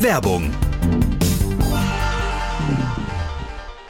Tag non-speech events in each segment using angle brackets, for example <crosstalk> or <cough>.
Werbung.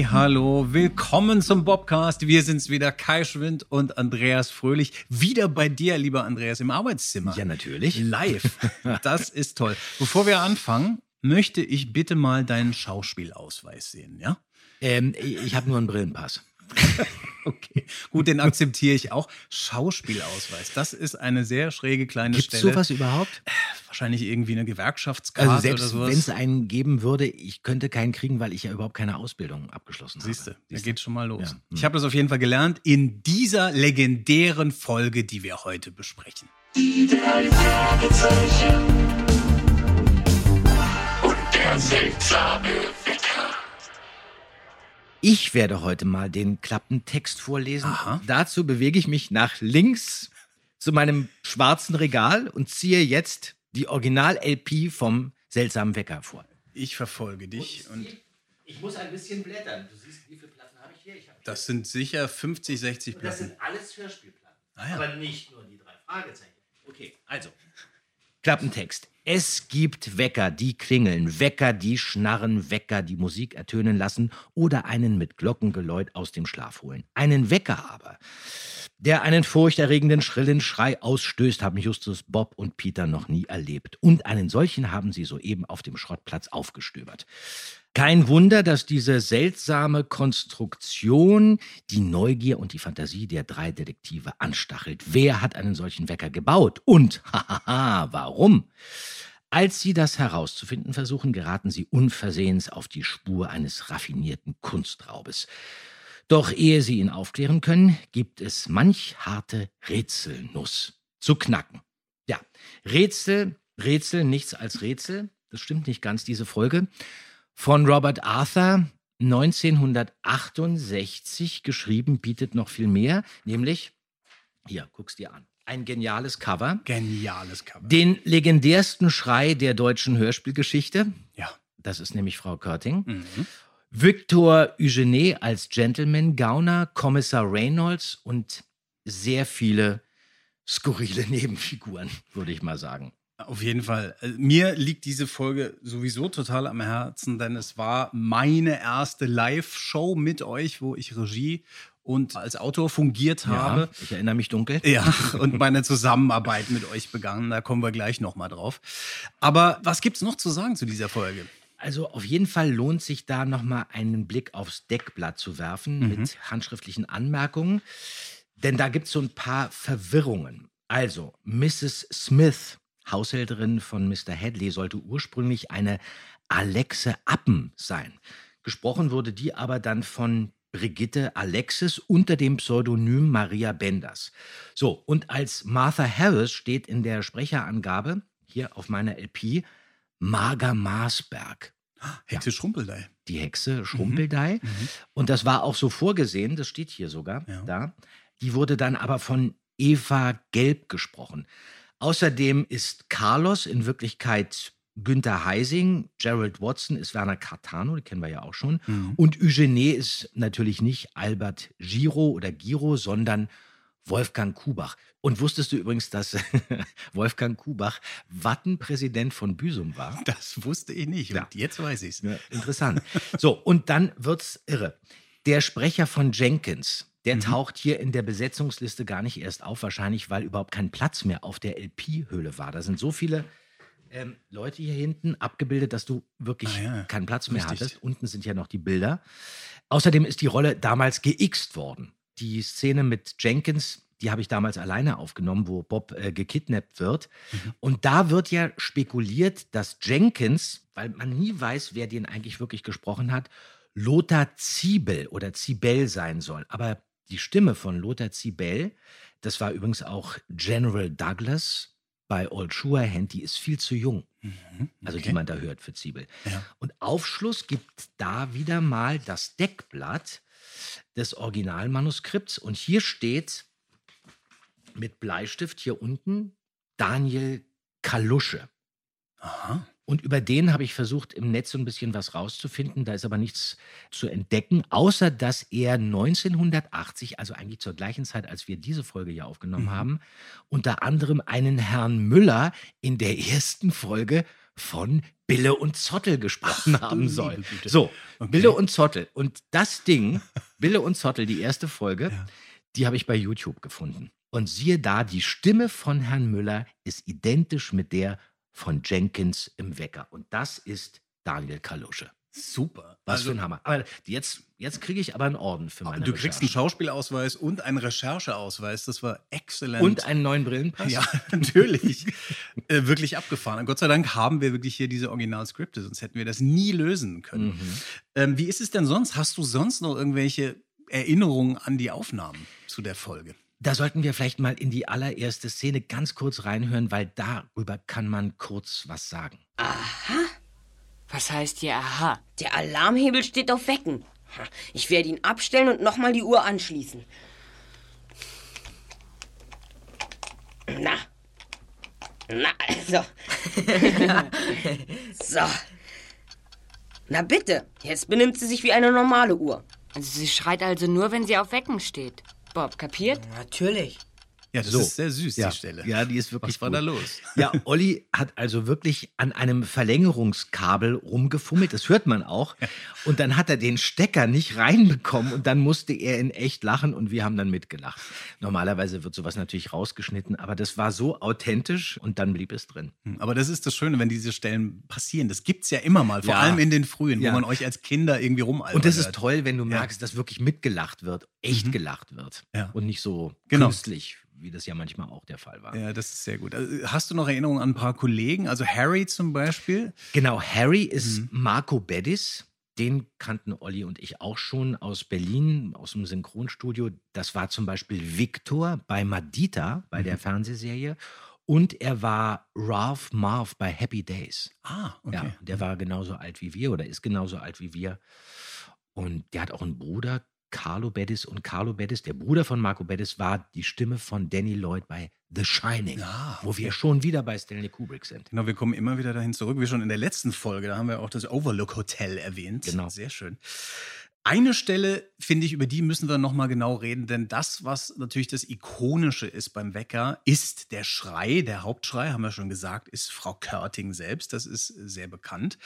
Halli, hallo, willkommen zum Bobcast. Wir sind's wieder, Kai Schwind und Andreas Fröhlich. Wieder bei dir, lieber Andreas, im Arbeitszimmer. Ja, natürlich. Live. <laughs> Das ist toll. Bevor wir anfangen, möchte ich bitte mal deinen Schauspielausweis sehen, ja? Ähm, ich habe nur einen Brillenpass. <laughs> Okay, gut, den akzeptiere ich auch. Schauspielausweis, das ist eine sehr schräge kleine Gibt's Stelle. sowas überhaupt? Wahrscheinlich irgendwie eine Gewerkschaftskarte Also selbst oder wenn es einen geben würde, ich könnte keinen kriegen, weil ich ja überhaupt keine Ausbildung abgeschlossen Siehst du, habe. da geht schon mal los. Ja. Hm. Ich habe das auf jeden Fall gelernt in dieser legendären Folge, die wir heute besprechen. Die drei Fragezeichen. Und der seltsame. Ich werde heute mal den Klappentext vorlesen. Aha. Dazu bewege ich mich nach links zu meinem schwarzen Regal und ziehe jetzt die Original-LP vom seltsamen Wecker vor. Ich verfolge dich und Ich muss ein bisschen blättern. Du siehst, wie viele Platten habe ich hier? Ich habe das sind sicher 50, 60 Das Platten. sind alles Hörspielplatten. Ah, ja. Aber nicht nur die drei Fragezeichen. Okay, also. Klappentext. Es gibt Wecker, die klingeln, Wecker, die schnarren, Wecker, die Musik ertönen lassen oder einen mit Glockengeläut aus dem Schlaf holen. Einen Wecker aber, der einen furchterregenden, schrillen Schrei ausstößt, haben Justus, Bob und Peter noch nie erlebt. Und einen solchen haben sie soeben auf dem Schrottplatz aufgestöbert. Kein Wunder, dass diese seltsame Konstruktion die Neugier und die Fantasie der drei Detektive anstachelt. Wer hat einen solchen Wecker gebaut? Und, <laughs> hahaha, warum? Als sie das herauszufinden versuchen, geraten sie unversehens auf die Spur eines raffinierten Kunstraubes. Doch ehe sie ihn aufklären können, gibt es manch harte Rätselnuss zu knacken. Ja, Rätsel, Rätsel, nichts als Rätsel. Das stimmt nicht ganz, diese Folge von Robert Arthur 1968 geschrieben, bietet noch viel mehr, nämlich, hier, guck's dir an, ein geniales Cover, Geniales Cover. den legendärsten Schrei der deutschen Hörspielgeschichte, ja. das ist nämlich Frau Körting, Mhm. Victor Eugene als Gentleman Gauner, Kommissar Reynolds und sehr viele skurrile <laughs> Nebenfiguren, würde ich mal sagen. Auf jeden Fall. Also, Mir liegt diese Folge sowieso total am Herzen, denn es war meine erste Live-Show mit euch, wo ich Regie und als Autor fungiert habe. ich erinnere mich dunkel. <laughs> Ja, und meine Zusammenarbeit mit euch begann. Da kommen wir gleich nochmal drauf. Aber was gibt's noch zu sagen zu dieser Folge? Also auf jeden Fall lohnt sich da nochmal einen Blick aufs Deckblatt zu werfen Mhm. mit handschriftlichen Anmerkungen. Denn da gibt es so ein paar Verwirrungen. Also, Mrs. Smith, Haushälterin von Mr. Hadley, sollte ursprünglich eine Alexe Appen sein. Gesprochen wurde die aber dann von Brigitte Alexis unter dem Pseudonym Maria Benders. So, und als Martha Harris steht in der Sprecherangabe hier auf meiner LP Marga Marsberg Hexe Schrumpeldeil. die Hexe Schrumpeldeil. Und das war auch so vorgesehen, das steht hier sogar Ja. da. Die wurde dann aber von Eva Gelb gesprochen. Außerdem ist Carlos in Wirklichkeit Günther Heising, Gerald Watson ist Werner Cartano, die kennen wir ja auch schon. Und Eugenie ist natürlich nicht Albert Giro oder Giro, sondern Wolfgang Kubach. Und wusstest du übrigens, dass <laughs> Wolfgang Kubach Wattenpräsident von Büsum war? Das wusste ich nicht. Ja. Und jetzt weiß ich's. Ja, interessant. So, und dann wird's irre. Der Sprecher von Jenkins, der taucht hier in der Besetzungsliste gar nicht erst auf, wahrscheinlich, weil überhaupt kein Platz mehr auf der LP-Hülle war. Da sind so viele ähm, Leute hier hinten abgebildet, dass du wirklich Ah ja, keinen Platz mehr richtig. hattest. Unten sind ja noch die Bilder. Außerdem ist die Rolle damals geixt worden. Die Szene mit Jenkins, die habe ich damals alleine aufgenommen, wo Bob äh, gekidnappt wird. Mhm. Und da wird ja spekuliert, dass Jenkins, weil man nie weiß, wer den eigentlich wirklich gesprochen hat, Lothar Ziebel oder Zibel sein soll. Aber die Stimme von Lothar Zibel, das war übrigens auch General Douglas bei Old Shatterhand, die ist viel zu jung. Also die okay. man da hört für Zwiebel. Ja. Und Aufschluss gibt da wieder mal das Deckblatt des Originalmanuskripts. Und hier steht mit Bleistift hier unten Daniel Kalusche. Aha. Und über den habe ich versucht, im Netz so ein bisschen was rauszufinden. Da ist aber nichts zu entdecken, außer dass er 1980, also eigentlich zur gleichen Zeit, als wir diese Folge hier aufgenommen Mhm. haben, unter anderem einen Herrn Müller in der ersten Folge von Bille und Zottel gesprochen Ach, haben soll. So, Okay. Bille und Zottel. Und das Ding, <laughs> Bille und Zottel, die erste Folge, Ja. die habe ich bei YouTube gefunden. Und siehe da, die Stimme von Herrn Müller ist identisch mit der von Jenkins im Wecker. Und das ist Daniel Kalusche. Super. Was Also, für ein Hammer. Aber jetzt, jetzt kriege ich aber einen Orden für meine du kriegst einen. Schauspielausweis und einen Rechercheausweis. Das war exzellent. Und einen neuen Brillenpass? Ja, <laughs> natürlich. äh, wirklich abgefahren. Und Gott sei Dank haben wir wirklich hier diese Originalskripte, sonst hätten wir das nie lösen können. Mhm. Ähm, wie ist es denn sonst? Hast du sonst noch irgendwelche Erinnerungen an die Aufnahmen zu der Folge? Da sollten wir vielleicht mal in die allererste Szene ganz kurz reinhören, weil darüber kann man kurz was sagen. Was heißt hier aha? Der Alarmhebel steht auf Wecken. Ich werde ihn abstellen und nochmal die Uhr anschließen. Na. Na, also. <laughs> so. Na bitte, jetzt benimmt sie sich wie eine normale Uhr. Also sie schreit also nur, wenn sie auf Wecken steht. Bob, kapiert? Natürlich. Ja, das So. ist sehr süß, Ja. die Stelle. Ja, die ist wirklich Was war gut. da los? Ja, Olli hat also wirklich an einem Verlängerungskabel rumgefummelt, das hört man auch. Und dann hat er den Stecker nicht reinbekommen und dann musste er in echt lachen und wir haben dann mitgelacht. Normalerweise wird sowas natürlich rausgeschnitten, aber das war so authentisch und dann blieb es drin. Hm, Aber das ist das Schöne, wenn diese Stellen passieren. Das gibt's ja immer mal, vor Ja. allem in den frühen, Ja. wo man euch als Kinder irgendwie rumalbern Und das ist toll, wenn du merkst, dass wirklich mitgelacht wird, echt gelacht wird und nicht so Genau. künstlich, wie das ja manchmal auch der Fall war. Ja, das ist sehr gut. Also, Hast du noch Erinnerungen an ein paar Kollegen? Also Harry zum Beispiel? Genau, Harry ist Mhm. Marco Beddis. Den kannten Olli und ich auch schon aus Berlin, aus dem Synchronstudio. Das war zum Beispiel Victor bei Madita, bei Mhm. der Fernsehserie. Und er war Ralph Marv bei Happy Days. Ah, okay. Ja, der war genauso alt wie wir oder ist genauso alt wie wir. Und der hat auch einen Bruder, Carlo Bettis. Und Carlo Bettis, der Bruder von Marco Bettis, war die Stimme von Danny Lloyd bei The Shining, Ah, wo wir schon wieder bei Stanley Kubrick sind. Genau, wir kommen immer wieder dahin zurück, wie schon in der letzten Folge. Da haben wir auch das Overlook Hotel erwähnt. Genau. Sehr schön. Eine Stelle, finde ich, über die müssen wir nochmal genau reden, denn das, was natürlich das Ikonische ist beim Wecker, ist der Schrei. Der Hauptschrei, haben wir schon gesagt, ist Frau Körting selbst. Das ist sehr bekannt.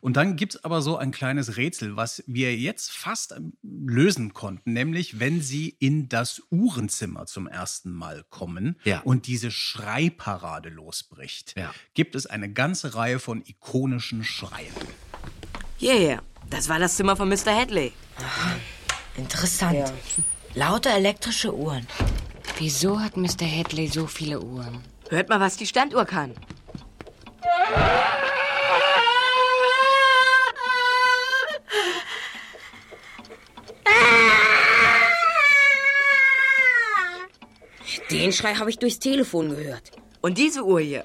Und dann gibt es aber so ein kleines Rätsel, was wir jetzt fast ähm, lösen konnten, nämlich wenn sie in das Uhrenzimmer zum ersten Mal kommen Ja. und diese Schreiparade losbricht, Ja. gibt es eine ganze Reihe von ikonischen Schreien. Yeah, das war das Zimmer von Mr. Hadley. Interessant. Laute elektrische Uhren. Wieso hat Mr. Hadley so viele Uhren? Hört mal, was die Standuhr kann. Den Schrei habe ich durchs Telefon gehört. Und diese Uhr hier.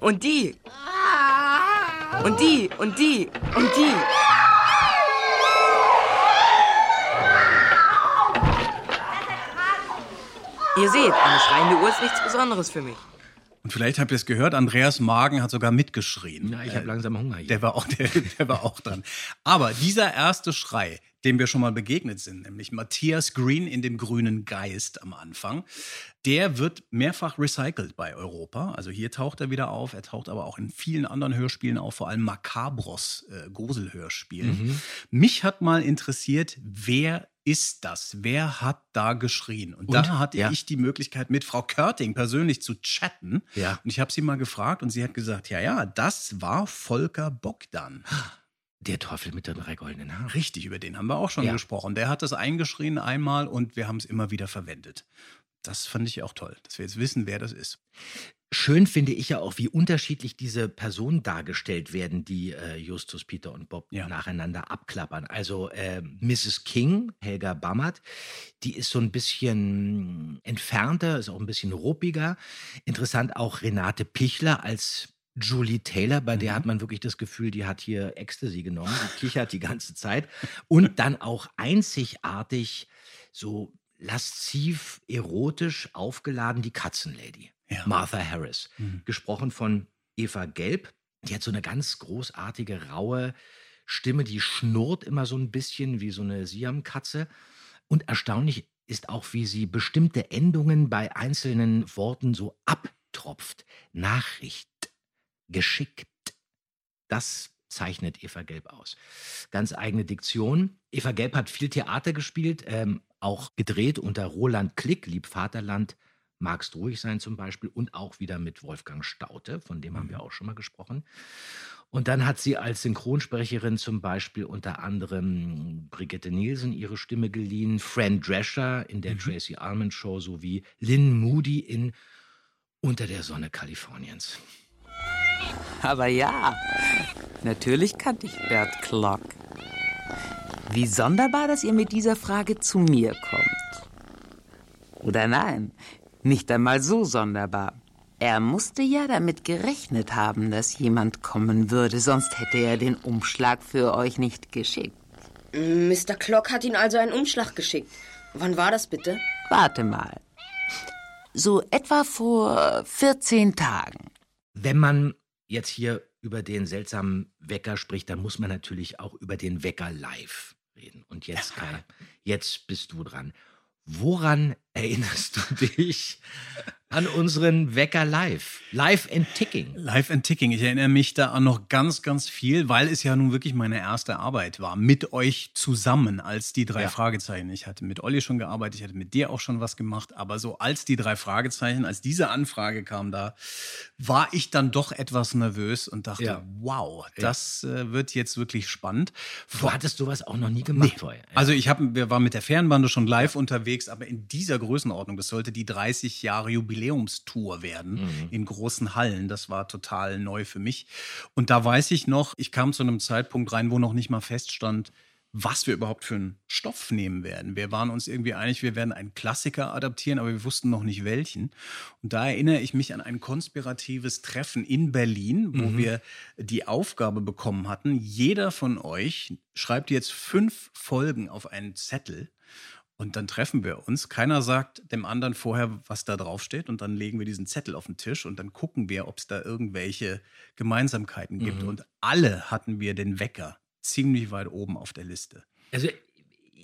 Und die. Und die. Und die. Und die. Ihr seht, eine schreiende Uhr ist nichts Besonderes für mich. Und vielleicht habt ihr es gehört, Andreas Magen hat sogar mitgeschrien. Ja, ich habe Äh, langsam Hunger hier. Der war, auch, der, der war auch dran. Aber dieser erste Schrei, dem wir schon mal begegnet sind, nämlich Matthias Green in dem grünen Geist am Anfang, der wird mehrfach recycelt bei Europa. Also hier taucht er wieder auf. Er taucht aber auch in vielen anderen Hörspielen auf, vor allem Macabros äh, Gruselhörspielen. Mich hat mal interessiert, wer ist das? Wer hat da geschrien? Und, da hatte Ja. ich die Möglichkeit, mit Frau Körting persönlich zu chatten. Ja. Und ich habe sie mal gefragt und sie hat gesagt, ja, ja, das war Volker Bogdan. Der Teufel mit den drei goldenen Haaren. Richtig, über den haben wir auch schon Ja. gesprochen. Der hat das eingeschrien einmal und wir haben es immer wieder verwendet. Das fand ich auch toll, dass wir jetzt wissen, wer das ist. Schön finde ich ja auch, wie unterschiedlich diese Personen dargestellt werden, die äh, Justus, Peter und Bob Ja. nacheinander abklappern. Also äh, Mrs. King, Helga Bammert, die ist so ein bisschen entfernter, ist auch ein bisschen ruppiger. Interessant auch Renate Pichler als Julie Taylor, bei der hat man wirklich das Gefühl, die hat hier Ecstasy genommen, die kichert die ganze Zeit. Und <laughs> dann auch einzigartig so lasziv, erotisch aufgeladen die Katzenlady. Ja. Martha Harris. Gesprochen von Eva Gelb. Die hat so eine ganz großartige, raue Stimme, die schnurrt immer so ein bisschen wie so eine Siamkatze. Und erstaunlich ist auch, wie sie bestimmte Endungen bei einzelnen Worten so abtropft. Nachricht, geschickt. Das zeichnet Eva Gelb aus. Ganz eigene Diktion. Eva Gelb hat viel Theater gespielt, ähm, auch gedreht unter Roland Klick, Lieb Vaterland, Magst ruhig sein zum Beispiel und auch wieder mit Wolfgang Staute, von dem haben wir auch schon mal gesprochen. Und dann hat sie als Synchronsprecherin zum Beispiel unter anderem Brigitte Nielsen ihre Stimme geliehen, Fran Drescher in der Tracy Ullman Show sowie Lynn Moody in Unter der Sonne Kaliforniens. <laughs> Aber ja, natürlich kannte ich Bert Klock. Wie sonderbar, dass ihr mit dieser Frage zu mir kommt. Oder nein, nicht einmal so sonderbar. Er musste ja damit gerechnet haben, dass jemand kommen würde, sonst hätte er den Umschlag für euch nicht geschickt. Mr. Clock hat Ihnen also einen Umschlag geschickt. Wann war das bitte? Warte mal. So etwa vor 14 Tagen. Wenn man jetzt hier über den seltsamen Wecker spricht, dann muss man natürlich auch über den Wecker live reden. Und jetzt, Kai, jetzt bist du dran. Woran erinnerst du <laughs> dich an unseren Wecker live? Live and Ticking. Live and Ticking. Ich erinnere mich da an noch ganz, ganz viel, weil es ja nun wirklich meine erste Arbeit war. Mit euch zusammen als die drei Ja. Fragezeichen. Ich hatte mit Olli schon gearbeitet, ich hatte mit dir auch schon was gemacht, aber so als die drei Fragezeichen, als diese Anfrage kam da, war ich dann doch etwas nervös und dachte, Ja. wow, das äh, wird jetzt wirklich spannend. Du hattest sowas auch noch nie gemacht vorher. Ja. Also ich habe, wir waren mit der Fernbande schon live unterwegs, aber in dieser Größenordnung, das sollte die 30 Jahre Jubiläumstour werden in großen Hallen. Das war total neu für mich. Und da weiß ich noch, ich kam zu einem Zeitpunkt rein, wo noch nicht mal feststand, was wir überhaupt für einen Stoff nehmen werden. Wir waren uns irgendwie einig, wir werden einen Klassiker adaptieren, aber wir wussten noch nicht welchen. Und da erinnere ich mich an ein konspiratives Treffen in Berlin, wo wir die Aufgabe bekommen hatten, jeder von euch schreibt jetzt fünf Folgen auf einen Zettel. Und dann treffen wir uns. Keiner sagt dem anderen vorher, was da draufsteht. Und dann legen wir diesen Zettel auf den Tisch und dann gucken wir, ob es da irgendwelche Gemeinsamkeiten gibt. Und alle hatten wir den Wecker ziemlich weit oben auf der Liste. Also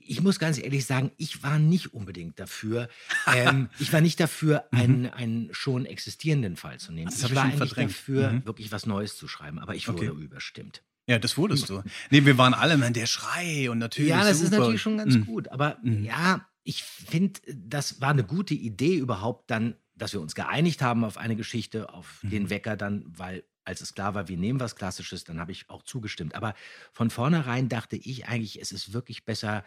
ich muss ganz ehrlich sagen, ich war nicht unbedingt dafür. Ähm, <laughs> ich war nicht dafür, einen, einen schon existierenden Fall zu nehmen. Mhm. Das ich ich war schon eigentlich verdrängt. dafür, Mhm. wirklich was Neues zu schreiben, aber ich Okay. wurde überstimmt. Ja, das wurdest du. Nee, wir waren alle, man, der Schrei und natürlich. Ja, das ist super. natürlich schon ganz Mhm. gut. Aber ja, ich finde, das war eine gute Idee überhaupt dann, dass wir uns geeinigt haben auf eine Geschichte, auf Mhm. den Wecker dann, weil als es klar war, wir nehmen was Klassisches, dann habe ich auch zugestimmt. Aber von vornherein dachte ich eigentlich, es ist wirklich besser,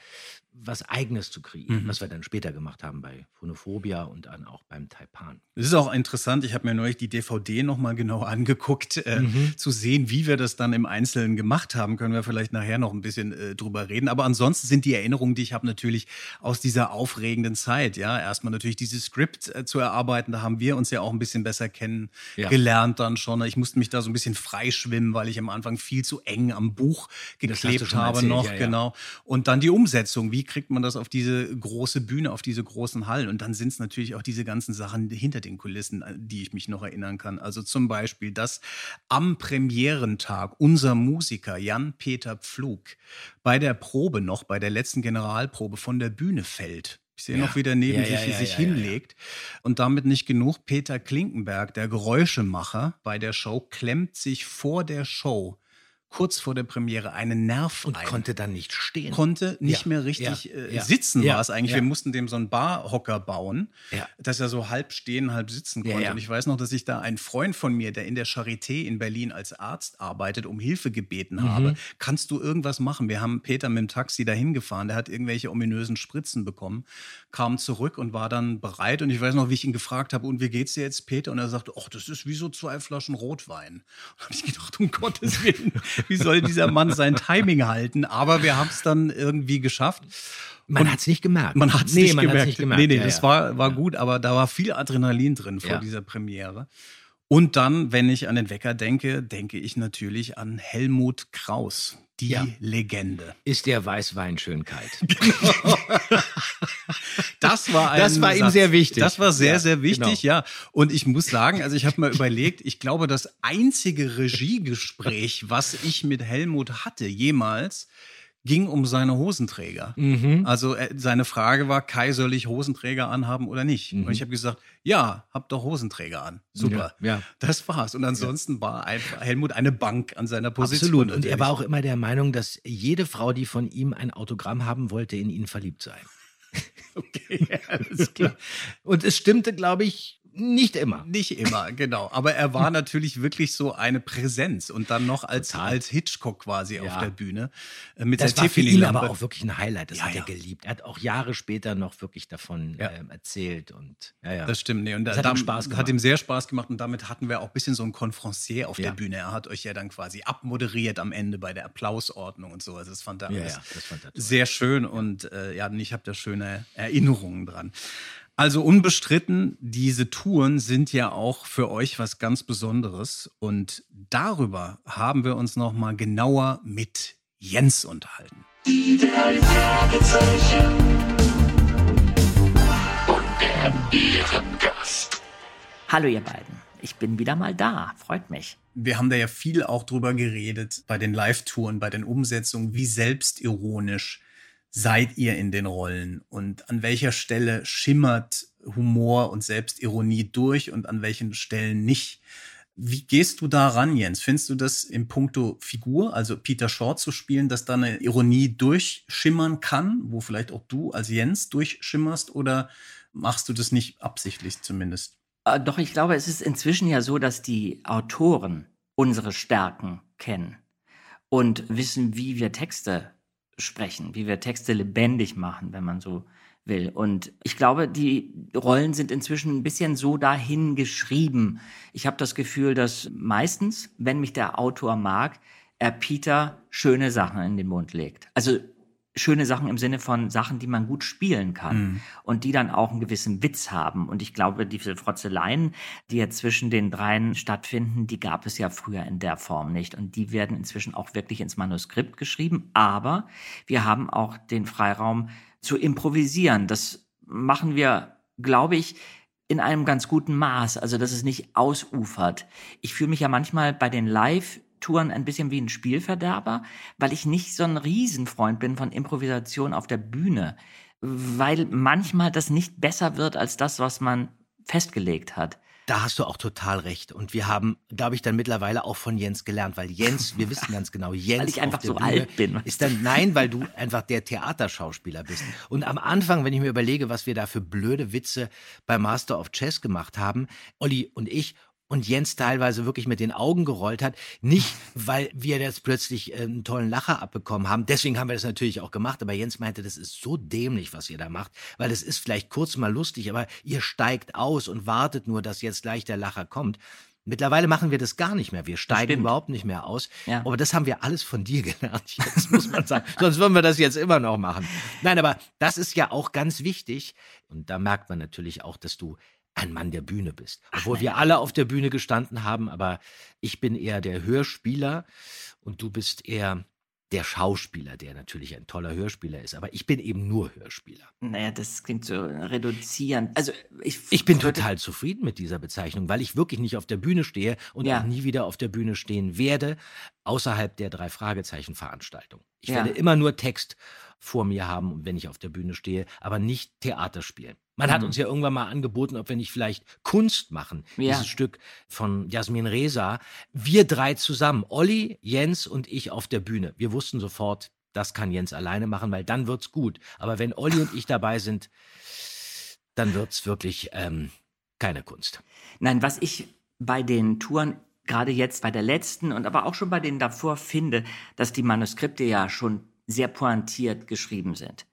was Eigenes zu kreieren, Mhm. was wir dann später gemacht haben bei Phonophobia und dann auch beim Taipan. Es ist auch interessant, ich habe mir neulich die DVD nochmal genau <laughs> angeguckt, äh, Mhm. zu sehen, wie wir das dann im Einzelnen gemacht haben. Können wir vielleicht nachher noch ein bisschen äh, drüber reden. Aber ansonsten sind die Erinnerungen, die ich habe, natürlich aus dieser aufregenden Zeit. Ja, erstmal natürlich dieses Skript äh, zu erarbeiten. Da haben wir uns ja auch ein bisschen besser kennengelernt dann schon. Ich musste mich da so ein bisschen freischwimmen, weil ich am Anfang viel zu eng am Buch geklebt habe erzählt, noch. ja, ja. Genau. Und dann die Umsetzung. Wie kriegt man das auf diese große Bühne, auf diese großen Hallen? Und dann sind es natürlich auch diese ganzen Sachen hinter den Kulissen, an die ich mich noch erinnern kann. Also zum Beispiel, dass am Premierentag unser Musiker Jan-Peter Pflug bei der Probe noch, bei der letzten Generalprobe von der Bühne fällt. Ich sehe Ja. noch, wie der neben Ja, sich, ja, sich hinlegt. Und damit nicht genug. Peter Klinkenberg, der Geräuschemacher bei der Show, klemmt sich vor der Show, kurz vor der Premiere, einen Nerv Und ein konnte dann nicht stehen. konnte nicht Ja, mehr richtig ja, äh, ja, sitzen war es eigentlich. Wir mussten dem so einen Barhocker bauen, dass er so halb stehen, halb sitzen konnte. Und ich weiß noch, dass ich da einen Freund von mir, der in der Charité in Berlin als Arzt arbeitet, um Hilfe gebeten Mhm. habe. Kannst du irgendwas machen? Wir haben Peter mit dem Taxi dahin gefahren. Der hat irgendwelche ominösen Spritzen bekommen, kam zurück und war dann bereit. Und ich weiß noch, wie ich ihn gefragt habe, und wie geht's dir jetzt, Peter? Und er sagte, ach, das ist wie so zwei Flaschen Rotwein. <laughs> Da habe ich gedacht, um Gottes Willen, wie soll dieser Mann sein Timing halten? Aber wir haben es dann irgendwie geschafft. Man hat es nicht gemerkt. Man hat es Nee, nicht, gemerkt. nicht gemerkt. Nee, nee, Ja, das ja. war, war gut, aber da war viel Adrenalin drin vor Ja. dieser Premiere. Und dann, wenn ich an den Wecker denke, denke ich natürlich an Helmut Kraus, die Ja. Legende. Ist der Weißwein schön kalt? <laughs> Das war ein Das war ihm Satz. sehr wichtig. Das war sehr, Ja, sehr wichtig, genau. ja. Und ich muss sagen, also ich habe mal überlegt, ich glaube, das einzige Regiegespräch, was ich mit Helmut hatte jemals, ging um seine Hosenträger. Mhm. Also äh, seine Frage war, Kai, soll ich Hosenträger anhaben oder nicht? Und ich habe gesagt, ja, hab doch Hosenträger an. Super. Mhm. Ja, ja. Das war's. Und ansonsten war einfach Helmut eine Bank an seiner Position. Absolut. Und er war auch immer der Meinung, dass jede Frau, die von ihm ein Autogramm haben wollte, in ihn verliebt sei. <laughs> okay, alles klar. <laughs> Und es stimmte, glaube ich, nicht immer. Nicht immer, genau. Aber er war <laughs> natürlich wirklich so eine Präsenz und dann noch als, Total. als Hitchcock quasi auf Ja. der Bühne äh, mit Das der war für ihn aber auch wirklich ein Highlight. Das Ja, hat er ja. geliebt. Er hat auch Jahre später noch wirklich davon ähm, erzählt. Und, ja, ja. Das stimmt, nee. Und Das da, hat ihm Spaß gemacht. Hat ihm sehr Spaß gemacht und damit hatten wir auch ein bisschen so ein Confrancier auf der Bühne. Er hat euch ja dann quasi abmoderiert am Ende bei der Applausordnung und so. Also das fand er Ja, das fand er sehr schön und äh, ja, ich habe da schöne Erinnerungen dran. Also unbestritten, diese Touren sind ja auch für euch was ganz Besonderes und darüber haben wir uns noch mal genauer mit Jens unterhalten. Die drei Fragezeichen. Und der Ehrengast. Hallo ihr beiden, ich bin wieder mal da, freut mich. Wir haben da ja viel auch drüber geredet bei den Live-Touren, bei den Umsetzungen, wie selbstironisch seid ihr in den Rollen und an welcher Stelle schimmert Humor und Selbstironie durch und an welchen Stellen nicht. Wie gehst du da ran, Jens? Findest du das im Punkto Figur, also Peter Shaw zu spielen, dass da eine Ironie durchschimmern kann, wo vielleicht auch du als Jens durchschimmerst oder machst du das nicht absichtlich zumindest? Äh, doch ich glaube, es ist inzwischen ja so, dass die Autoren unsere Stärken kennen und wissen, wie wir Texte sprechen, wie wir Texte lebendig machen, wenn man so will. Und ich glaube, die Rollen sind inzwischen ein bisschen so dahin geschrieben. Ich habe das Gefühl, dass meistens, wenn mich der Autor mag, er Peter schöne Sachen in den Mund legt. Also schöne Sachen im Sinne von Sachen, die man gut spielen kann Mhm. und die dann auch einen gewissen Witz haben. Und ich glaube, diese Frotzeleien, die jetzt zwischen den dreien stattfinden, die gab es ja früher in der Form nicht. Und die werden inzwischen auch wirklich ins Manuskript geschrieben. Aber wir haben auch den Freiraum zu improvisieren. Das machen wir, glaube ich, in einem ganz guten Maß, also dass es nicht ausufert. Ich fühle mich ja manchmal bei den Live-Touren ein bisschen wie ein Spielverderber, weil ich nicht so ein Riesenfreund bin von Improvisation auf der Bühne, weil manchmal das nicht besser wird als das, was man festgelegt hat. Da hast du auch total recht. Und wir haben, glaube ich, dann mittlerweile auch von Jens gelernt, weil Jens, <laughs> wir wissen ganz genau, Jens Weil ich einfach auf der so Bühne alt bin. Ist dann, nein, weil du <laughs> einfach der Theaterschauspieler bist. Und am Anfang, wenn ich mir überlege, was wir da für blöde Witze bei Master of Chess gemacht haben, Olli und ich, und Jens teilweise wirklich mit den Augen gerollt hat. Nicht, weil wir jetzt plötzlich äh, einen tollen Lacher abbekommen haben. Deswegen haben wir das natürlich auch gemacht. Aber Jens meinte, das ist so dämlich, was ihr da macht. Weil es ist vielleicht kurz mal lustig, aber ihr steigt aus und wartet nur, dass jetzt gleich der Lacher kommt. Mittlerweile machen wir das gar nicht mehr. Wir steigen überhaupt nicht mehr aus. Ja. Aber das haben wir alles von dir <laughs> gelernt, jetzt muss man sagen. Sonst würden wir das jetzt immer noch machen. Nein, aber das ist ja auch ganz wichtig. Und da merkt man natürlich auch, dass du ein Mann der Bühne bist. Obwohl wir alle auf der Bühne gestanden haben, aber ich bin eher der Hörspieler und du bist eher der Schauspieler, der natürlich ein toller Hörspieler ist. Aber ich bin eben nur Hörspieler. Naja, das klingt so reduzierend. Also ich, Ich bin total zufrieden mit dieser Bezeichnung, weil ich wirklich nicht auf der Bühne stehe und Ja. auch nie wieder auf der Bühne stehen werde, außerhalb der drei Fragezeichen Veranstaltung. Ich Ja. werde immer nur Text vor mir haben, wenn ich auf der Bühne stehe, aber nicht Theater spielen. Man hat Mhm. uns ja irgendwann mal angeboten, ob wir nicht vielleicht Kunst machen. Ja. Dieses Stück von Jasmin Reza. Wir drei zusammen, Olli, Jens und ich auf der Bühne. Wir wussten sofort, das kann Jens alleine machen, weil dann wird's gut. Aber wenn Olli und ich <laughs> dabei sind, dann wird's wirklich ähm, keine Kunst. Nein, was ich bei den Touren gerade jetzt bei der letzten und aber auch schon bei denen davor finde, dass die Manuskripte ja schon sehr pointiert geschrieben sind.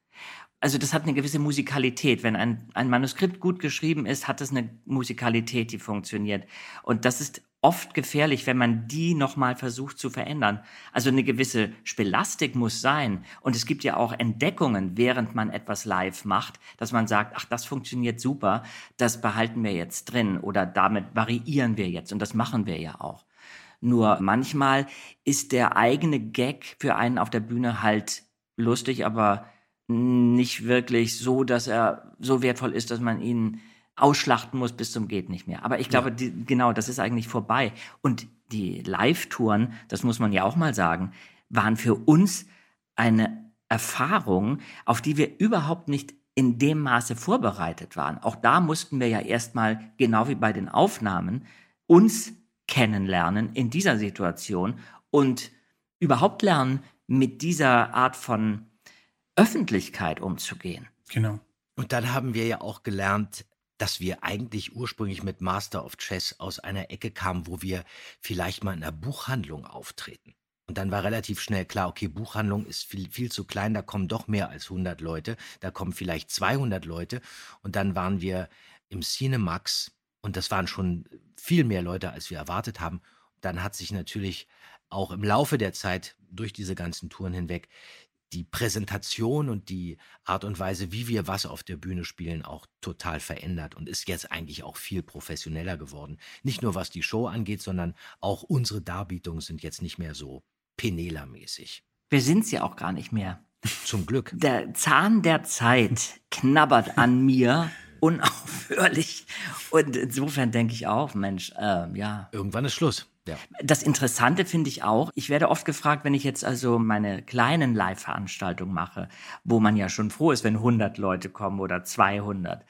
Also das hat eine gewisse Musikalität. Wenn ein, ein Manuskript gut geschrieben ist, hat es eine Musikalität, die funktioniert. Und das ist oft gefährlich, wenn man die nochmal versucht zu verändern. Also eine gewisse Spelastik muss sein. Und es gibt ja auch Entdeckungen, während man etwas live macht, dass man sagt, ach, das funktioniert super, das behalten wir jetzt drin oder damit variieren wir jetzt. Und das machen wir ja auch. Nur manchmal ist der eigene Gag für einen auf der Bühne halt lustig, aber nicht wirklich so, dass er so wertvoll ist, dass man ihn ausschlachten muss bis zum geht nicht mehr. Aber ich glaube, die, genau, das ist eigentlich vorbei. Und die Live-Touren, das muss man ja auch mal sagen, waren für uns eine Erfahrung, auf die wir überhaupt nicht in dem Maße vorbereitet waren. Auch da mussten wir ja erstmal, genau wie bei den Aufnahmen, uns kennenlernen in dieser Situation und überhaupt lernen, mit dieser Art von Öffentlichkeit umzugehen. Genau. Und dann haben wir ja auch gelernt, dass wir eigentlich ursprünglich mit Master of Chess aus einer Ecke kamen, wo wir vielleicht mal in einer Buchhandlung auftreten. Und dann war relativ schnell klar, okay, Buchhandlung ist viel, viel zu klein, da kommen doch mehr als 100 Leute, da kommen vielleicht 200 Leute. Und dann waren wir im Cinemax und das waren schon viel mehr Leute, als wir erwartet haben. Dann hat sich natürlich auch im Laufe der Zeit durch diese ganzen Touren hinweg die Präsentation und die Art und Weise, wie wir was auf der Bühne spielen, auch total verändert und ist jetzt eigentlich auch viel professioneller geworden. Nicht nur was die Show angeht, sondern auch unsere Darbietungen sind jetzt nicht mehr so Penela-mäßig. Wir sind's ja auch gar nicht mehr. Zum Glück. Der Zahn der Zeit knabbert an mir unaufhörlich. Und insofern denke ich auch, Mensch, äh, ja. Irgendwann ist Schluss. Ja. Das Interessante finde ich auch, ich werde oft gefragt, wenn ich jetzt also meine kleinen Live-Veranstaltungen mache, wo man ja schon froh ist, wenn 100 Leute kommen oder 200.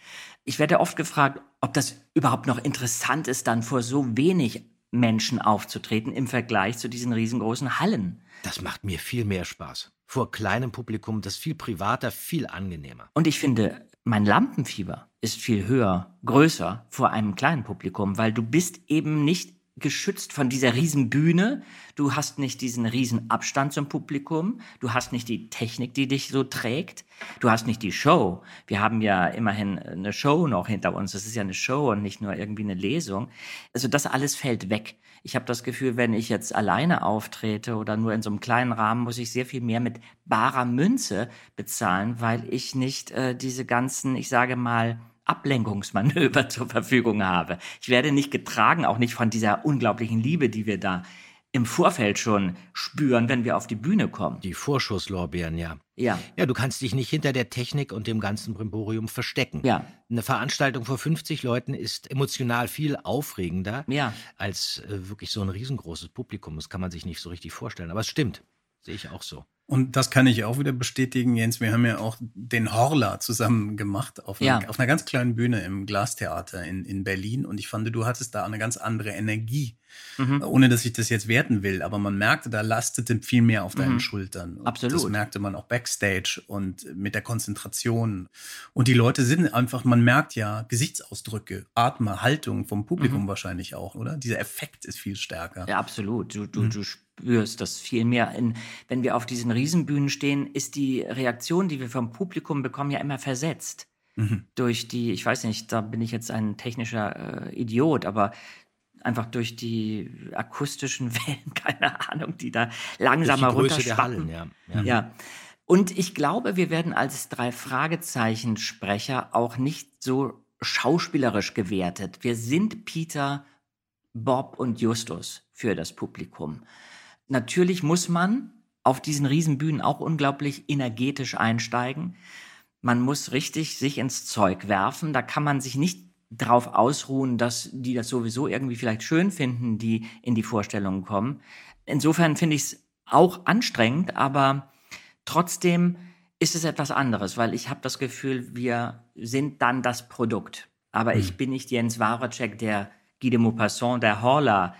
Ich werde oft gefragt, ob das überhaupt noch interessant ist, dann vor so wenig Menschen aufzutreten im Vergleich zu diesen riesengroßen Hallen. Das macht mir viel mehr Spaß. Vor kleinem Publikum, das ist viel privater, viel angenehmer. Und ich finde, mein Lampenfieber ist viel höher, größer vor einem kleinen Publikum, weil du bist eben nicht geschützt von dieser riesen Bühne. Du hast nicht diesen riesen Abstand zum Publikum. Du hast nicht die Technik, die dich so trägt. Du hast nicht die Show. Wir haben ja immerhin eine Show noch hinter uns. Das ist ja eine Show und nicht nur irgendwie eine Lesung. Also das alles fällt weg. Ich habe das Gefühl, wenn ich jetzt alleine auftrete oder nur in so einem kleinen Rahmen, muss ich sehr viel mehr mit barer Münze bezahlen, weil ich nicht äh, diese ganzen, ich sage mal, Ablenkungsmanöver <laughs> zur Verfügung habe. Ich werde nicht getragen, auch nicht von dieser unglaublichen Liebe, die wir da im Vorfeld schon spüren, wenn wir auf die Bühne kommen. Die Vorschusslorbeeren, ja. Ja. Ja, du kannst dich nicht hinter der Technik und dem ganzen Brimborium verstecken. Ja. Eine Veranstaltung vor 50 Leuten ist emotional viel aufregender Ja. als äh, wirklich so ein riesengroßes Publikum. Das kann man sich nicht so richtig vorstellen. Aber es stimmt. Sehe ich auch so. Und das kann ich auch wieder bestätigen, Jens. Wir haben ja auch den Horla zusammen gemacht auf, einer, Ja. auf einer ganz kleinen Bühne im Glastheater in, in Berlin. Und ich fand, du hattest da eine ganz andere Energie. Mhm. Ohne dass ich das jetzt werten will, aber man merkte, da lastete viel mehr auf deinen Mhm. Schultern. Und Absolut. Das merkte man auch backstage und mit der Konzentration. Und die Leute sind einfach, man merkt ja Gesichtsausdrücke, Atme, Haltung vom Publikum Mhm. wahrscheinlich auch, oder? Dieser Effekt ist viel stärker. Ja, absolut. Du, du, Mhm. du spürst das viel mehr. In, wenn wir auf diesen Riesenbühnen stehen, ist die Reaktion, die wir vom Publikum bekommen, ja immer versetzt. Mhm. Durch die, ich weiß nicht, da bin ich jetzt ein technischer äh, Idiot, aber einfach durch die akustischen <laughs> Wellen, keine Ahnung, die da langsamer runterschwappen. Ja. Ja. Ja. Und ich glaube, wir werden als drei Fragezeichen-Sprecher auch nicht so schauspielerisch gewertet. Wir sind Peter, Bob und Justus für das Publikum. Natürlich muss man auf diesen Riesenbühnen auch unglaublich energetisch einsteigen. Man muss richtig sich ins Zeug werfen. Da kann man sich nicht drauf ausruhen, dass die das sowieso irgendwie vielleicht schön finden, die in die Vorstellungen kommen. Insofern finde ich es auch anstrengend, aber trotzdem ist es etwas anderes, weil ich habe das Gefühl, wir sind dann das Produkt. Aber ich bin nicht Jens Waracek, der Guy de Maupassant, der Horler,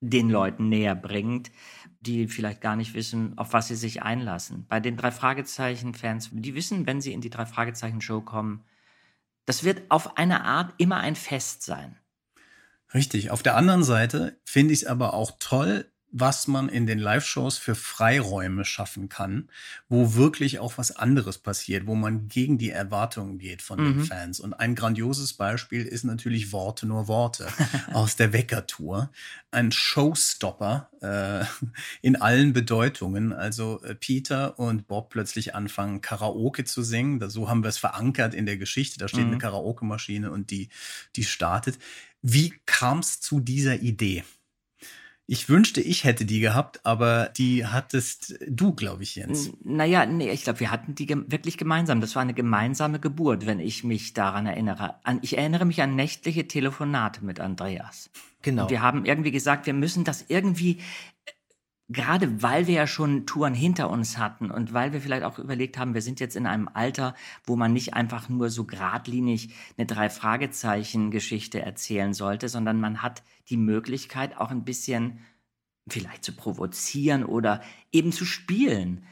den Leuten näher bringt, die vielleicht gar nicht wissen, auf was sie sich einlassen. Bei den drei Fragezeichen-Fans, die wissen, wenn sie in die drei Fragezeichen-Show kommen, das wird auf eine Art immer ein Fest sein. Richtig. Auf der anderen Seite finde ich es aber auch toll, was man in den Live-Shows für Freiräume schaffen kann, wo wirklich auch was anderes passiert, wo man gegen die Erwartungen geht von den Mhm. Fans. Und ein grandioses Beispiel ist natürlich Worte nur Worte <laughs> aus der Wecker-Tour. Ein Showstopper äh, <laughs> in allen Bedeutungen. Also äh, Peter und Bob plötzlich anfangen, Karaoke zu singen. Da, so haben wir es verankert in der Geschichte. Da steht Mhm. eine Karaoke-Maschine und die, die startet. Wie kam es zu dieser Idee? Ich wünschte, ich hätte die gehabt, aber die hattest du, glaube ich, Jens. Naja, nee, ich glaube, wir hatten die gem wirklich gemeinsam. Das war eine gemeinsame Geburt, wenn ich mich daran erinnere. An, ich erinnere mich an nächtliche Telefonate mit Andreas. Genau. Und wir haben irgendwie gesagt, wir müssen das irgendwie, gerade weil wir ja schon Touren hinter uns hatten und weil wir vielleicht auch überlegt haben, wir sind jetzt in einem Alter, wo man nicht einfach nur so geradlinig eine Drei-Fragezeichen-Geschichte erzählen sollte, sondern man hat die Möglichkeit, auch ein bisschen vielleicht zu provozieren oder eben zu spielen.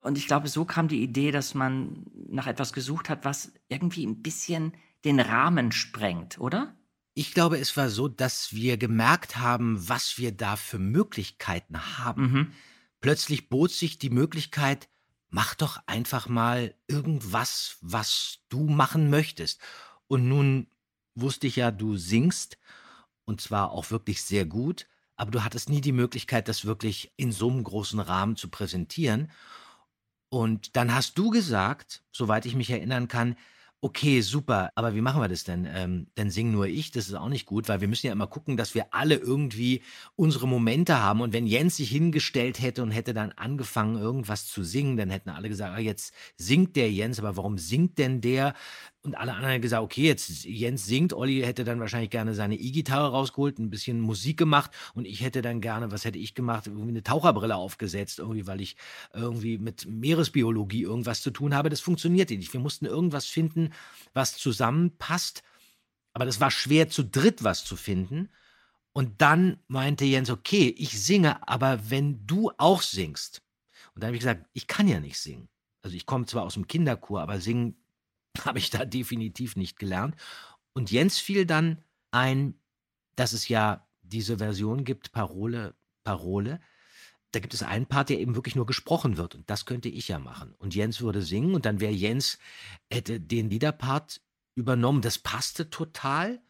Und ich glaube, so kam die Idee, dass man nach etwas gesucht hat, was irgendwie ein bisschen den Rahmen sprengt, oder? Ich glaube, es war so, dass wir gemerkt haben, was wir da für Möglichkeiten haben. Mhm. Plötzlich bot sich die Möglichkeit, mach doch einfach mal irgendwas, was du machen möchtest. Und nun wusste ich ja, du singst und zwar auch wirklich sehr gut, aber du hattest nie die Möglichkeit, das wirklich in so einem großen Rahmen zu präsentieren. Und dann hast du gesagt, soweit ich mich erinnern kann, okay, super, aber wie machen wir das denn? Ähm, dann sing nur ich, das ist auch nicht gut, weil wir müssen ja immer gucken, dass wir alle irgendwie unsere Momente haben. Und wenn Jens sich hingestellt hätte und hätte dann angefangen, irgendwas zu singen, dann hätten alle gesagt, ah, jetzt singt der Jens, aber warum singt denn der? Und alle anderen hätten gesagt, okay, jetzt Jens singt, Olli hätte dann wahrscheinlich gerne seine E-Gitarre rausgeholt, ein bisschen Musik gemacht und ich hätte dann gerne, was hätte ich gemacht, irgendwie eine Taucherbrille aufgesetzt, irgendwie, weil ich irgendwie mit Meeresbiologie irgendwas zu tun habe. Das funktionierte nicht. Wir mussten irgendwas finden, was zusammenpasst, aber das war schwer zu dritt was zu finden. Und dann meinte Jens, okay, ich singe, aber wenn du auch singst. Und dann habe ich gesagt, ich kann ja nicht singen. Also ich komme zwar aus dem Kinderchor, aber singen <laughs> habe ich da definitiv nicht gelernt. Und Jens fiel dann ein, dass es ja diese Version gibt, Parole, Parole, da gibt es einen Part, der eben wirklich nur gesprochen wird. Und das könnte ich ja machen. Und Jens würde singen und dann wäre Jens, hätte den Liederpart übernommen. Das passte total.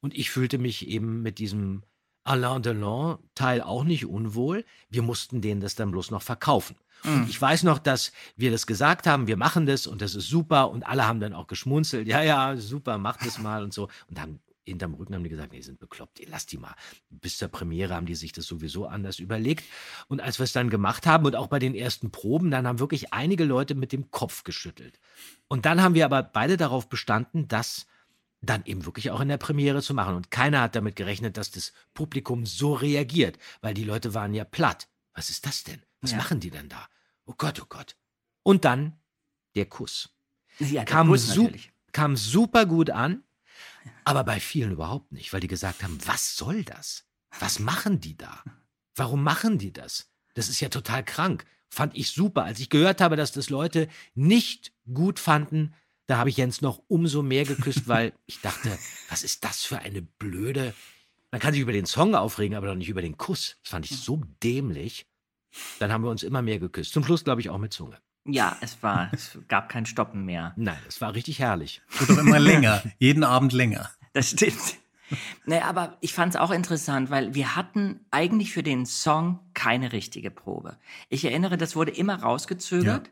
Und ich fühlte mich eben mit diesem Alain Delon Teil auch nicht unwohl. Wir mussten denen das dann bloß noch verkaufen. Und ich weiß noch, dass wir das gesagt haben, wir machen das und das ist super und alle haben dann auch geschmunzelt, ja, ja, super, mach das mal und so. Und haben hinterm Rücken haben die gesagt, nee, die sind bekloppt, ey, lass die mal. Bis zur Premiere haben die sich das sowieso anders überlegt. Und als wir es dann gemacht haben und auch bei den ersten Proben, dann haben wirklich einige Leute mit dem Kopf geschüttelt. Und dann haben wir aber beide darauf bestanden, das dann eben wirklich auch in der Premiere zu machen. Und keiner hat damit gerechnet, dass das Publikum so reagiert, weil die Leute waren ja platt. Was ist das denn? Was Ja. machen die denn da? Oh Gott, oh Gott. Und dann der Kuss. Ja, der Kam, Kuss su natürlich. kam super gut an, aber bei vielen überhaupt nicht, weil die gesagt haben, was soll das? Was machen die da? Warum machen die das? Das ist ja total krank. Fand ich super. Als ich gehört habe, dass das Leute nicht gut fanden, da habe ich Jens noch umso mehr geküsst, weil ich dachte, was ist das für eine blöde. Man kann sich über den Song aufregen, aber doch nicht über den Kuss. Das fand ich so dämlich. Dann haben wir uns immer mehr geküsst. Zum Schluss, glaube ich, auch mit Zunge. Ja, es war, es gab kein Stoppen mehr. Nein, es war richtig herrlich. Wird doch immer länger. Jeden Abend länger. Das stimmt. Naja, aber ich fand es auch interessant, weil wir hatten eigentlich für den Song keine richtige Probe. Ich erinnere, das wurde immer rausgezögert.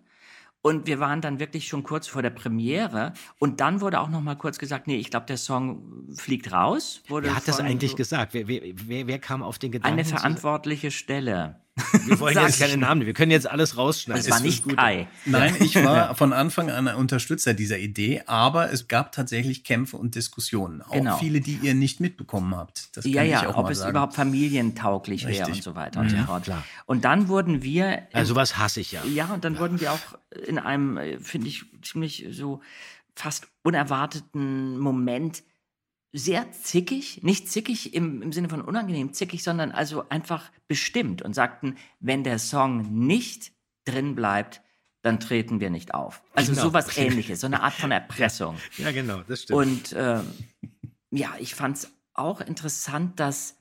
Und wir waren dann wirklich schon kurz vor der Premiere. Und dann wurde auch noch mal kurz gesagt, nee, ich glaube, der Song fliegt raus. Wurde Wer hat das eigentlich so- gesagt? Wer, wer, wer, kam auf den Gedanken? Eine verantwortliche Stelle. Wir wollen jetzt keine. Namen. Wir können jetzt alles rausschneiden. Es war nicht gut. Kai. Nein, ich war von Anfang an ein Unterstützer dieser Idee, aber es gab tatsächlich Kämpfe und Diskussionen. Auch Genau. viele, die ihr nicht mitbekommen habt. Das Ja, kann ich ja, auch ob mal es sagen. überhaupt familientauglich wäre und so weiter und so Ja, fort. klar. Und dann wurden wir Also sowas hasse ich ja. Ja, und dann wurden wir auch in einem, äh, finde ich, ziemlich so fast unerwarteten Moment sehr zickig, nicht zickig im, im Sinne von unangenehm zickig, sondern also einfach bestimmt und sagten, wenn der Song nicht drin bleibt, dann treten wir nicht auf. Also Genau. sowas ähnliches, so eine Art von Erpressung. <laughs> Ja, genau, das stimmt. Und ähm, ja, ich fand es auch interessant, dass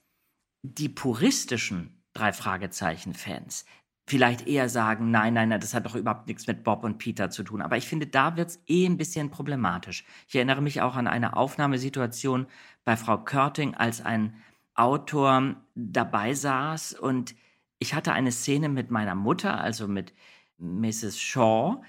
die puristischen drei Fragezeichen-Fans vielleicht eher sagen, nein, nein, nein, das hat doch überhaupt nichts mit Bob und Peter zu tun. Aber ich finde, da wird es eh ein bisschen problematisch. Ich erinnere mich auch an eine Aufnahmesituation bei Frau Körting, als ein Autor dabei saß und ich hatte eine Szene mit meiner Mutter, also mit Mrs. Shaw,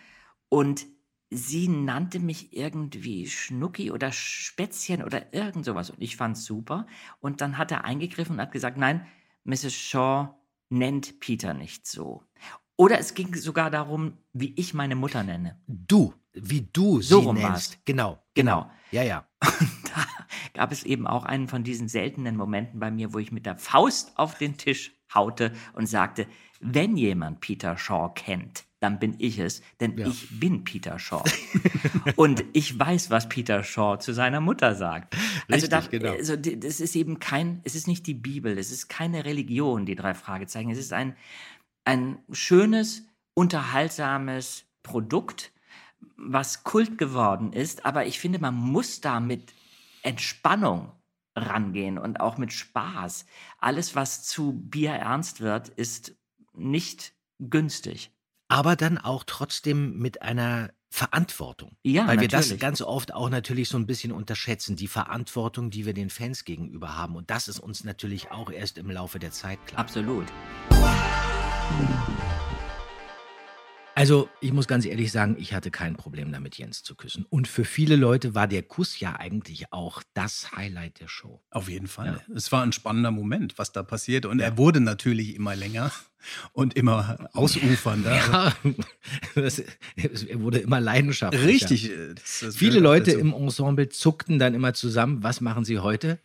und sie nannte mich irgendwie Schnucki oder Spätzchen oder irgend sowas. Und ich fand's super. Und dann hat er eingegriffen und hat gesagt, nein, Mrs. Shaw nennt Peter nicht so. Oder es ging sogar darum, wie ich meine Mutter nenne. du, wie du So sie rum nennst. war's. Genau, Genau. Ja, ja. <laughs> da gab es eben auch einen von diesen seltenen Momenten bei mir, wo ich mit der Faust auf den Tisch haute und sagte, wenn jemand Peter Shaw kennt, dann bin ich es, denn Ja. ich bin Peter Shaw. <laughs> und ich weiß, was Peter Shaw zu seiner Mutter sagt. Also, da, Richtig, genau. also das ist eben kein, es ist nicht die Bibel, es ist keine Religion, die drei Fragezeichen. Es ist ein, ein schönes, unterhaltsames Produkt, was Kult geworden ist, aber ich finde, man muss da mit Entspannung rangehen und auch mit Spaß. Alles, was zu Bier ernst wird, ist nicht günstig. Aber dann auch trotzdem mit einer Verantwortung. Ja, Weil wir das natürlich. ganz oft auch natürlich so ein bisschen unterschätzen, die Verantwortung, die wir den Fans gegenüber haben. Und das ist uns natürlich auch erst im Laufe der Zeit klar. Absolut. Also, ich muss ganz ehrlich sagen, ich hatte kein Problem damit, Jens zu küssen. Und für viele Leute war der Kuss ja eigentlich auch das Highlight der Show. Auf jeden Fall. Es war ein spannender Moment, was da passiert. Und er wurde natürlich immer länger und immer ausufernder. Ja, das, er wurde immer leidenschaftlicher. Richtig. äh, das- das Viele Leute im Ensemble zuckten dann immer zusammen. Was machen sie heute?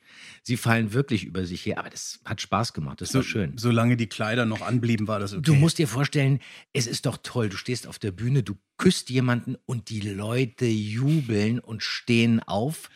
Sie fallen wirklich über sich her. Aber das hat Spaß gemacht. Das so, war schön. Solange die Kleider noch anblieben, war das okay. Du musst dir vorstellen, es ist doch toll. Du stehst auf der Bühne, du küsst jemanden und die Leute jubeln und stehen auf.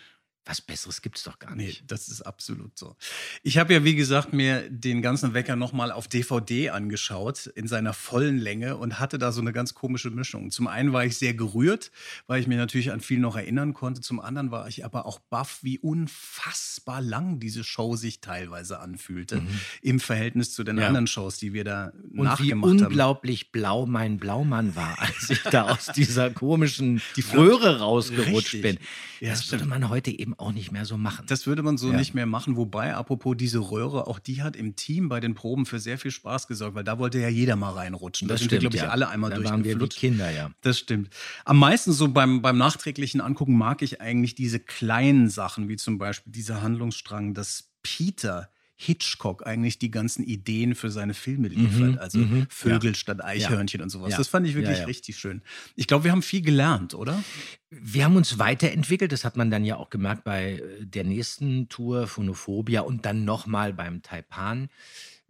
Was Besseres gibt's doch gar Nee, nicht. das ist absolut so. Ich habe ja, wie gesagt, mir den ganzen Wecker nochmal auf DVD angeschaut, in seiner vollen Länge und hatte da so eine ganz komische Mischung. Zum einen war ich sehr gerührt, weil ich mich natürlich an viel noch erinnern konnte. Zum anderen war ich aber auch baff, wie unfassbar lang diese Show sich teilweise anfühlte im Verhältnis zu den Mhm. Ja. anderen Shows, die wir da Und wie nachgemacht haben. unglaublich blau mein Blaumann war, als ich da aus dieser <laughs> komischen Röhre rausgerutscht Richtig. bin. Ja, das würde stimmt. man heute eben auch nicht mehr so machen. Das würde man so Ja. nicht mehr machen. Wobei, apropos diese Röhre, auch die hat im Team bei den Proben für sehr viel Spaß gesorgt, weil da wollte ja jeder mal reinrutschen. Da Das sind wir, stimmt, glaube ich, ja. alle einmal Da waren wir durchgeflutscht. Kinder, ja. Das stimmt. Am meisten so beim, beim nachträglichen Angucken mag ich eigentlich diese kleinen Sachen, wie zum Beispiel dieser Handlungsstrang, dass Peter Hitchcock eigentlich die ganzen Ideen für seine Filme liefert. Mhm, also mhm, Vögel ja. statt Eichhörnchen und sowas. Ja. Das fand ich wirklich Ja, ja. richtig schön. Ich glaube, wir haben viel gelernt, oder? Wir haben uns weiterentwickelt, das hat man dann ja auch gemerkt bei äh, der nächsten Tour, Phonophobia und dann nochmal beim Taipan.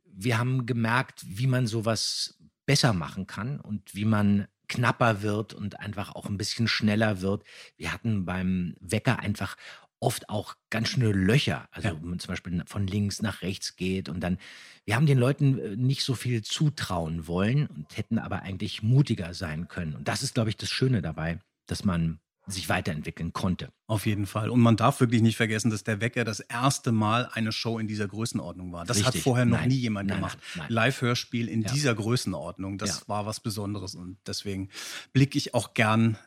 Wir haben gemerkt, wie man sowas besser machen kann und wie man knapper wird und einfach auch ein bisschen schneller wird. Wir hatten beim Wecker einfach oft auch ganz schöne Löcher, also wenn man zum Beispiel von links nach rechts geht und dann, wir haben den Leuten äh, nicht so viel zutrauen wollen und hätten aber eigentlich mutiger sein können. Und das ist, glaube ich, das Schöne dabei, dass man sich weiterentwickeln konnte. Auf jeden Fall. Und man darf wirklich nicht vergessen, dass der Wecker das erste Mal eine Show in dieser Größenordnung war. Das hat Richtig. vorher noch Nein. nie jemand Nein, gemacht. Live-Hörspiel in Ja. dieser Größenordnung, das Ja. war was Besonderes. Und deswegen blicke ich auch gern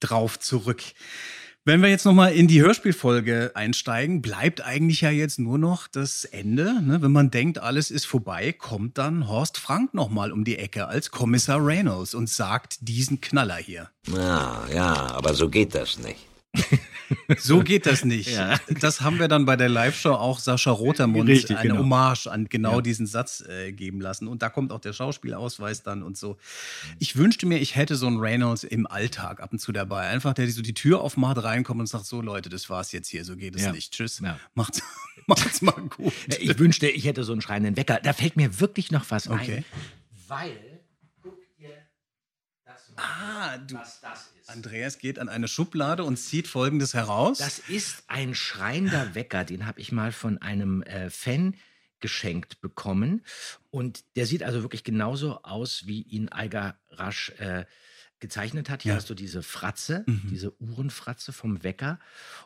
drauf zurück. Wenn wir jetzt nochmal in die Hörspielfolge einsteigen, bleibt eigentlich ja jetzt nur noch das Ende. Ne? Wenn man denkt, alles ist vorbei, kommt dann Horst Frank nochmal um die Ecke als Kommissar Reynolds und sagt diesen Knaller hier. Ja, ja, aber so geht das nicht. So geht das nicht. Ja. Das haben wir dann bei der Live-Show auch Sascha Rotermund Richtig, eine genau. Hommage an genau Ja. diesen Satz äh, geben lassen. Und da kommt auch der Schauspielausweis dann und so. Ich wünschte mir, ich hätte so einen Reynolds im Alltag ab und zu dabei. Einfach, der so die Tür aufmacht, reinkommt und sagt, so Leute, das war's jetzt hier, so geht es Ja. nicht. Tschüss. Macht's, <laughs> macht's mal gut. Ich wünschte, ich hätte so einen schreienden Wecker. Da fällt mir wirklich noch was Okay. ein. Weil, guck dir das mal Ah, du, was das ist. Andreas geht an eine Schublade und zieht Folgendes heraus. Das ist ein schreiender Wecker, den habe ich mal von einem äh, Fan geschenkt bekommen. Und der sieht also wirklich genauso aus, wie ihn Alga Rasch äh, gezeichnet hat. Hier Ja. hast du diese Fratze, Mhm. diese Uhrenfratze vom Wecker.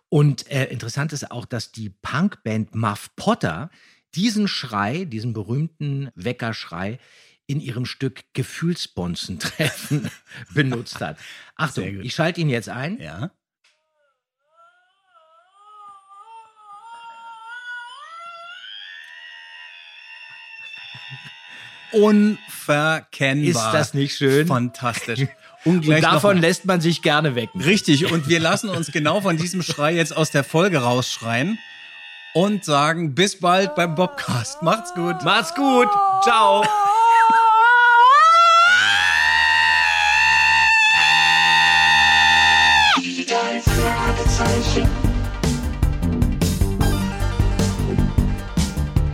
Und äh, interessant ist auch, dass die Punkband Muff Potter diesen Schrei, diesen berühmten Weckerschrei, in ihrem Stück Gefühlsbonzen-Treffen <laughs> benutzt hat. <laughs> Achtung, ich schalte ihn jetzt ein. ja. Unverkennbar. Ist das nicht schön? Fantastisch. <laughs> Und Ungleich davon lässt man sich gerne wecken. Richtig, und wir lassen uns genau von diesem Schrei jetzt aus der Folge rausschreien und sagen bis bald beim Bobcast. Macht's gut. Macht's gut. Ciao. Fragezeichen.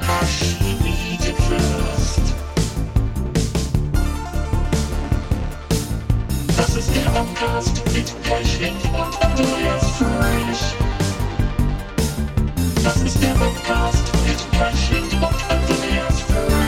Archimedefürst. Das ist der Podcast mit Pechling und Andreas Fröhlich. Das ist der Podcast mit Pechling und Andreas Fröhlich.